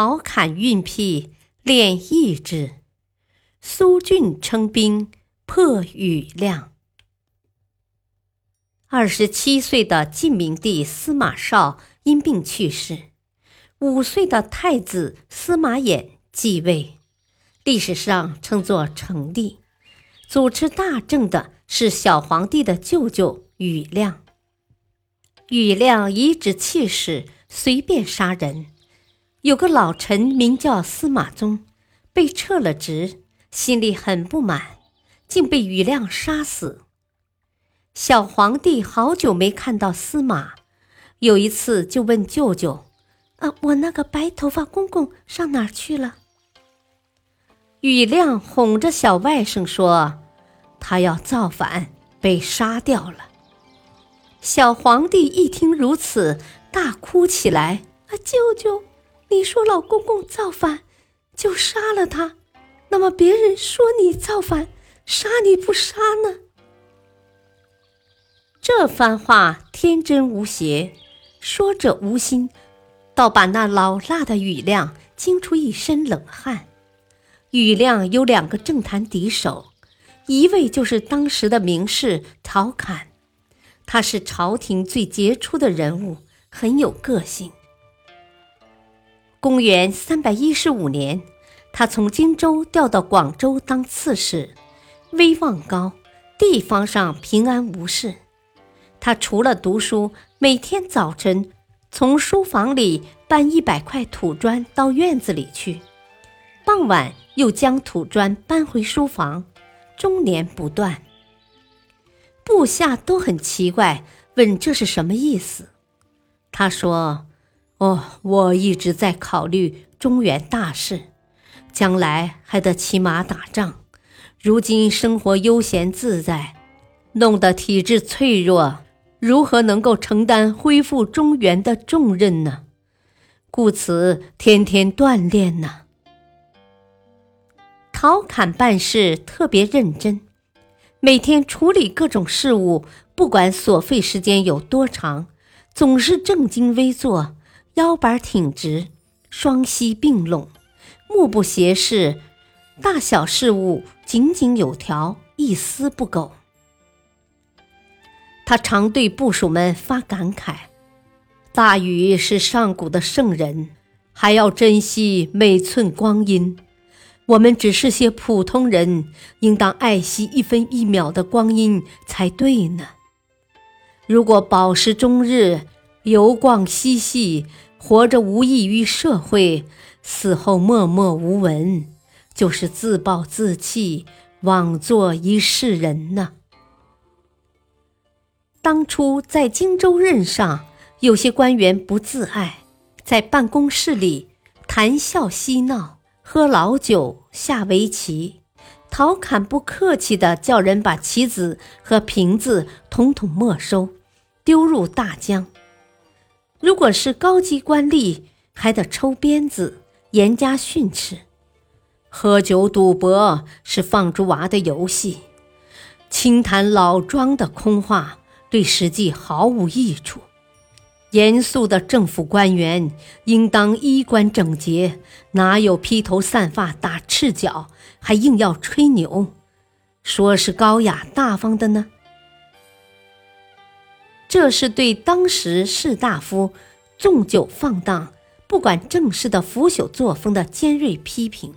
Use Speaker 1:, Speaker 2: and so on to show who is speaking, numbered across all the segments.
Speaker 1: 陶侃运辟练意志，苏峻称兵破庾亮。二十七岁的晋明帝司马绍因病去世，五岁的太子司马衍继位，历史上称作成帝。主持大政的是小皇帝的舅舅庾亮。庾亮颐指气使，随便杀人。有个老臣名叫司马宗，被撤了职，心里很不满，竟被庾亮杀死。小皇帝好久没看到司马，有一次就问舅舅：“啊，我那个白头发公公上哪儿去了？”庾亮哄着小外甥说：“他要造反，被杀掉了。”小皇帝一听如此，大哭起来：“啊，舅舅！”你说老公公造反，就杀了他，那么别人说你造反，杀你不杀呢？这番话天真无邪，说者无心，倒把那老辣的雨亮惊出一身冷汗。雨亮有两个政坛敌手，一位就是当时的名士陶侃，他是朝廷最杰出的人物，很有个性。公元三百一十五年，他从荆州调到广州当刺史，威望高，地方上平安无事。他除了读书，每天早晨从书房里搬一百块土砖到院子里去，傍晚又将土砖搬回书房，终年不断。部下都很奇怪，问这是什么意思。他说。哦，我一直在考虑中原大事，将来还得骑马打仗。如今生活悠闲自在，弄得体质脆弱，如何能够承担恢复中原的重任呢？故此天天锻炼呢。陶侃办事特别认真，每天处理各种事务，不管所费时间有多长，总是正襟危坐。腰板挺直，双膝并拢，目不斜视，大小事务井井有条，一丝不苟。他常对部属们发感慨：“大禹是上古的圣人，还要珍惜每寸光阴。我们只是些普通人，应当爱惜一分一秒的光阴才对呢。如果饱食终日，游逛嬉戏。”活着无益于社会，死后默默无闻，就是自暴自弃，枉做一世人呢。当初在荆州任上，有些官员不自爱，在办公室里谈笑嬉闹，喝老酒，下围棋。陶侃不客气地叫人把棋子和瓶子统统没收，丢入大江。如果是高级官吏，还得抽鞭子，严加训斥。喝酒赌博是放猪娃的游戏，轻谈老庄的空话，对实际毫无益处。严肃的政府官员应当衣冠整洁，哪有披头散发、打赤脚，还硬要吹牛，说是高雅大方的呢？这是对当时士大夫纵酒放荡、不管政事的腐朽作风的尖锐批评。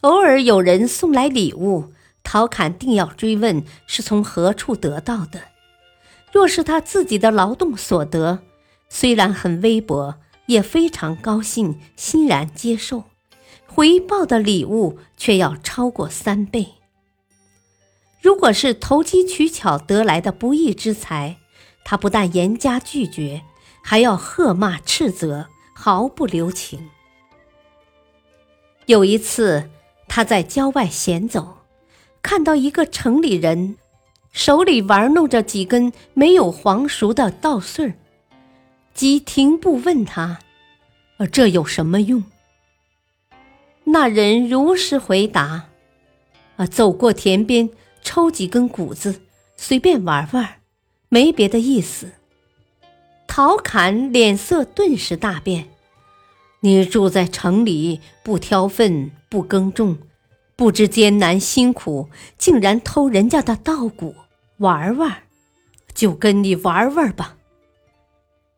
Speaker 1: 偶尔有人送来礼物，陶侃定要追问是从何处得到的。若是他自己的劳动所得，虽然很微薄，也非常高兴，欣然接受。回报的礼物却要超过三倍。如果是投机取巧得来的不义之财，他不但严加拒绝，还要喝骂斥责，毫不留情。有一次，他在郊外闲走，看到一个城里人手里玩弄着几根没有黄熟的稻穗儿，即停步问他：“呃，这有什么用？”那人如实回答：“啊，走过田边，抽几根谷子，随便玩玩，没别的意思。”陶侃脸色顿时大变。你住在城里，不挑粪，不耕种，不知艰难辛苦，竟然偷人家的稻谷玩玩，就跟你玩玩吧！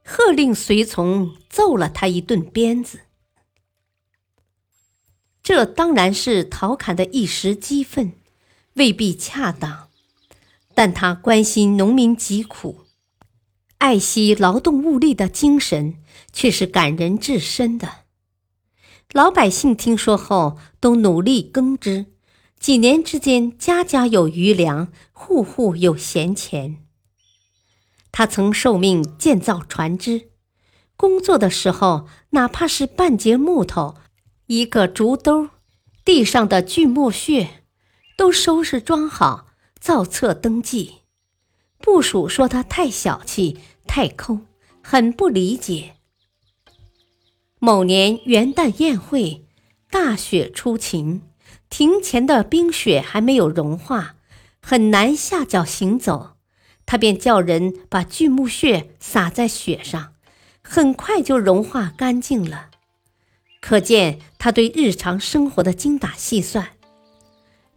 Speaker 1: 喝令随从揍了他一顿鞭子。这当然是陶侃的一时激愤，未必恰当，但他关心农民疾苦。爱惜劳动物力的精神却是感人至深的。老百姓听说后都努力耕织，几年之间家家有余粮，户户有闲钱。他曾受命建造船只，工作的时候哪怕是半截木头、一个竹兜，地上的锯木屑都收拾装好，造册登记。部属说他太小气、太抠，很不理解。某年元旦宴会，大雪初晴，庭前的冰雪还没有融化，很难下脚行走。他便叫人把锯木屑撒在雪上，很快就融化干净了。可见他对日常生活的精打细算。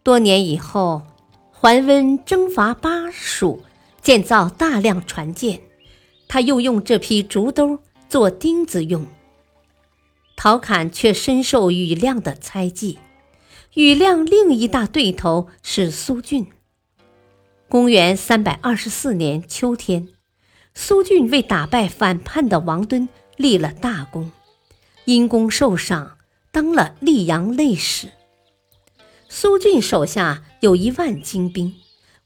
Speaker 1: 多年以后，桓温征伐巴蜀。建造大量船舰，他又用这批竹兜做钉子用。陶侃却深受庾亮的猜忌。庾亮另一大对头是苏峻。公元三百二十四年秋天，苏峻为打败反叛的王敦立了大功，因功受赏，当了溧阳内史。苏俊手下有一万精兵，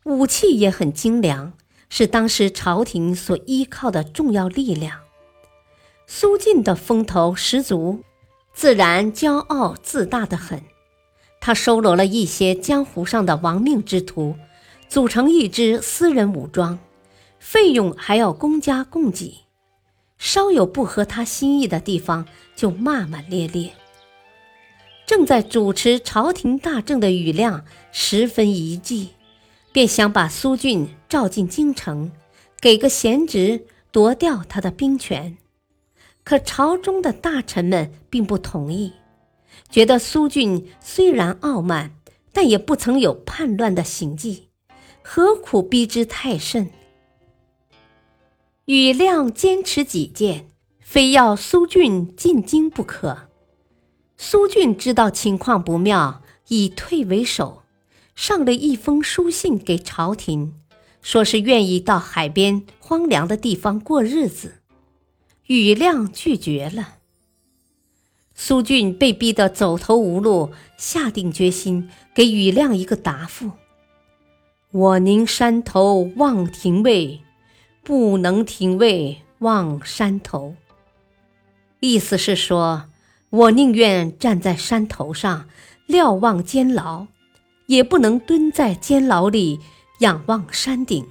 Speaker 1: 武器也很精良。是当时朝廷所依靠的重要力量。苏峻的风头十足，自然骄傲自大的很。他收罗了一些江湖上的亡命之徒，组成一支私人武装，费用还要公家供给。稍有不合他心意的地方，就骂骂咧咧。正在主持朝廷大政的庾亮十分疑忌。便想把苏俊召进京城，给个闲职，夺掉他的兵权。可朝中的大臣们并不同意，觉得苏俊虽然傲慢，但也不曾有叛乱的行迹，何苦逼之太甚？庾亮坚持己见，非要苏俊进京不可。苏俊知道情况不妙，以退为守。上了一封书信给朝廷，说是愿意到海边荒凉的地方过日子。庾亮拒绝了。苏俊被逼得走投无路，下定决心给庾亮一个答复：“我宁山头望亭尉，不能亭尉望山头。”意思是说，我宁愿站在山头上瞭望监牢。也不能蹲在监牢里仰望山顶，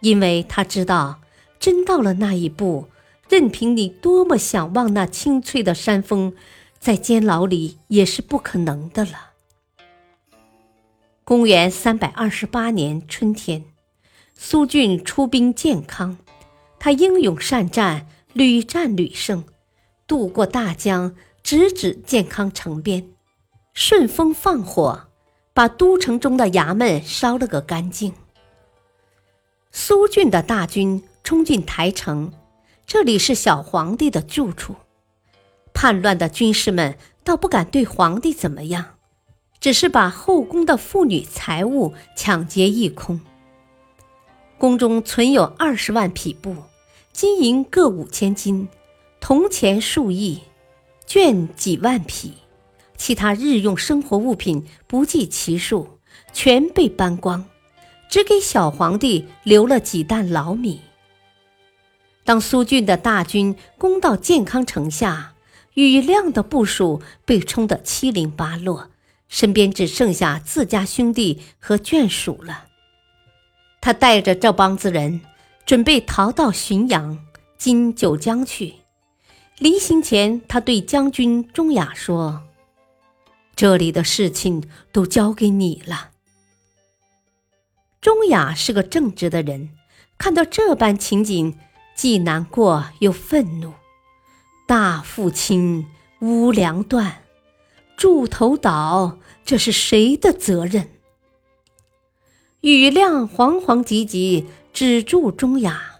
Speaker 1: 因为他知道，真到了那一步，任凭你多么想望那清翠的山峰，在监牢里也是不可能的了。公元三百二十八年春天，苏峻出兵建康，他英勇善战，屡战屡胜，渡过大江，直指建康城边，顺风放火。把都城中的衙门烧了个干净。苏峻的大军冲进台城，这里是小皇帝的住处。叛乱的军士们倒不敢对皇帝怎么样，只是把后宫的妇女财物抢劫一空。宫中存有二十万匹布，金银各五千斤，铜钱数亿，绢几万匹。其他日用生活物品不计其数，全被搬光，只给小皇帝留了几担老米。当苏峻的大军攻到建康城下，羽亮的部署被冲得七零八落，身边只剩下自家兄弟和眷属了。他带着这帮子人，准备逃到浔阳（今九江）去。临行前，他对将军钟雅说：“这里的事情都交给你了。”钟雅是个正直的人，看到这般情景，既难过又愤怒。大父亲无良断，柱头倒，这是谁的责任？雨亮惶惶急急止住钟雅。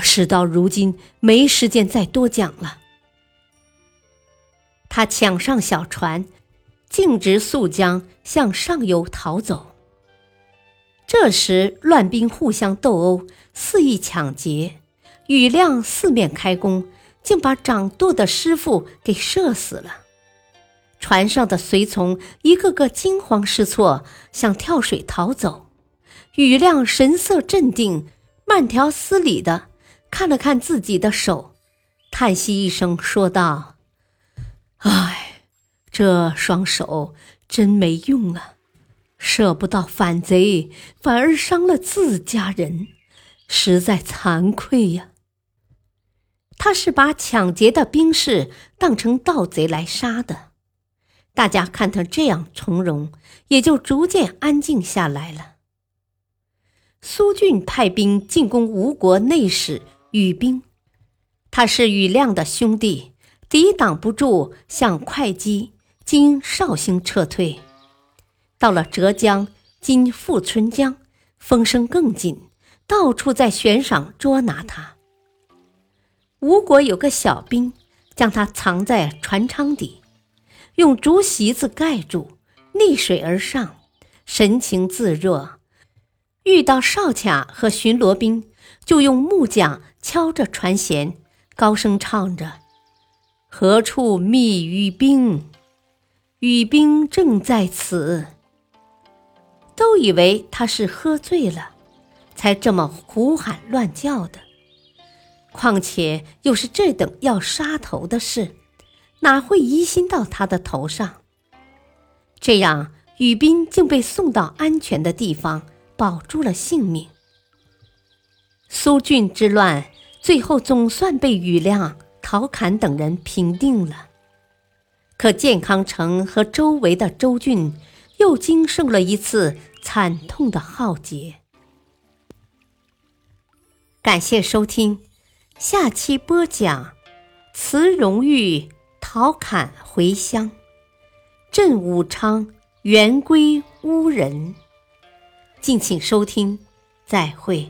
Speaker 1: 事到如今，没时间再多讲了。他抢上小船，径直溯江向上游逃走。这时，乱兵互相斗殴，肆意抢劫。雨亮四面开弓，竟把掌舵的师傅给射死了。船上的随从一个个惊慌失措，想跳水逃走。雨亮神色镇定，慢条斯理的。看了看自己的手，叹息一声，说道：“唉，这双手真没用啊，射不到反贼，反而伤了自家人，实在惭愧呀。”他是把抢劫的兵士当成盗贼来杀的，大家看他这样从容，也就逐渐安静下来了。苏峻派兵进攻吴国内史。羽兵，他是羽亮的兄弟，抵挡不住，向会稽经绍兴撤退。到了浙江今富春江，风声更紧，到处在悬赏捉拿他。吴国有个小兵，将他藏在船舱底，用竹席子盖住，逆水而上，神情自若。遇到哨卡和巡逻兵，就用木桨。敲着船舷，高声唱着：“何处觅雨兵？雨兵正在此。”都以为他是喝醉了，才这么胡喊乱叫的。况且又是这等要杀头的事，哪会疑心到他的头上？这样，雨兵竟被送到安全的地方，保住了性命。苏峻之乱。最后总算被羽亮、陶侃等人平定了，可建康城和周围的州郡又经受了一次惨痛的浩劫。感谢收听，下期播讲：慈荣玉、陶侃回乡，镇武昌，元归乌人。敬请收听，再会。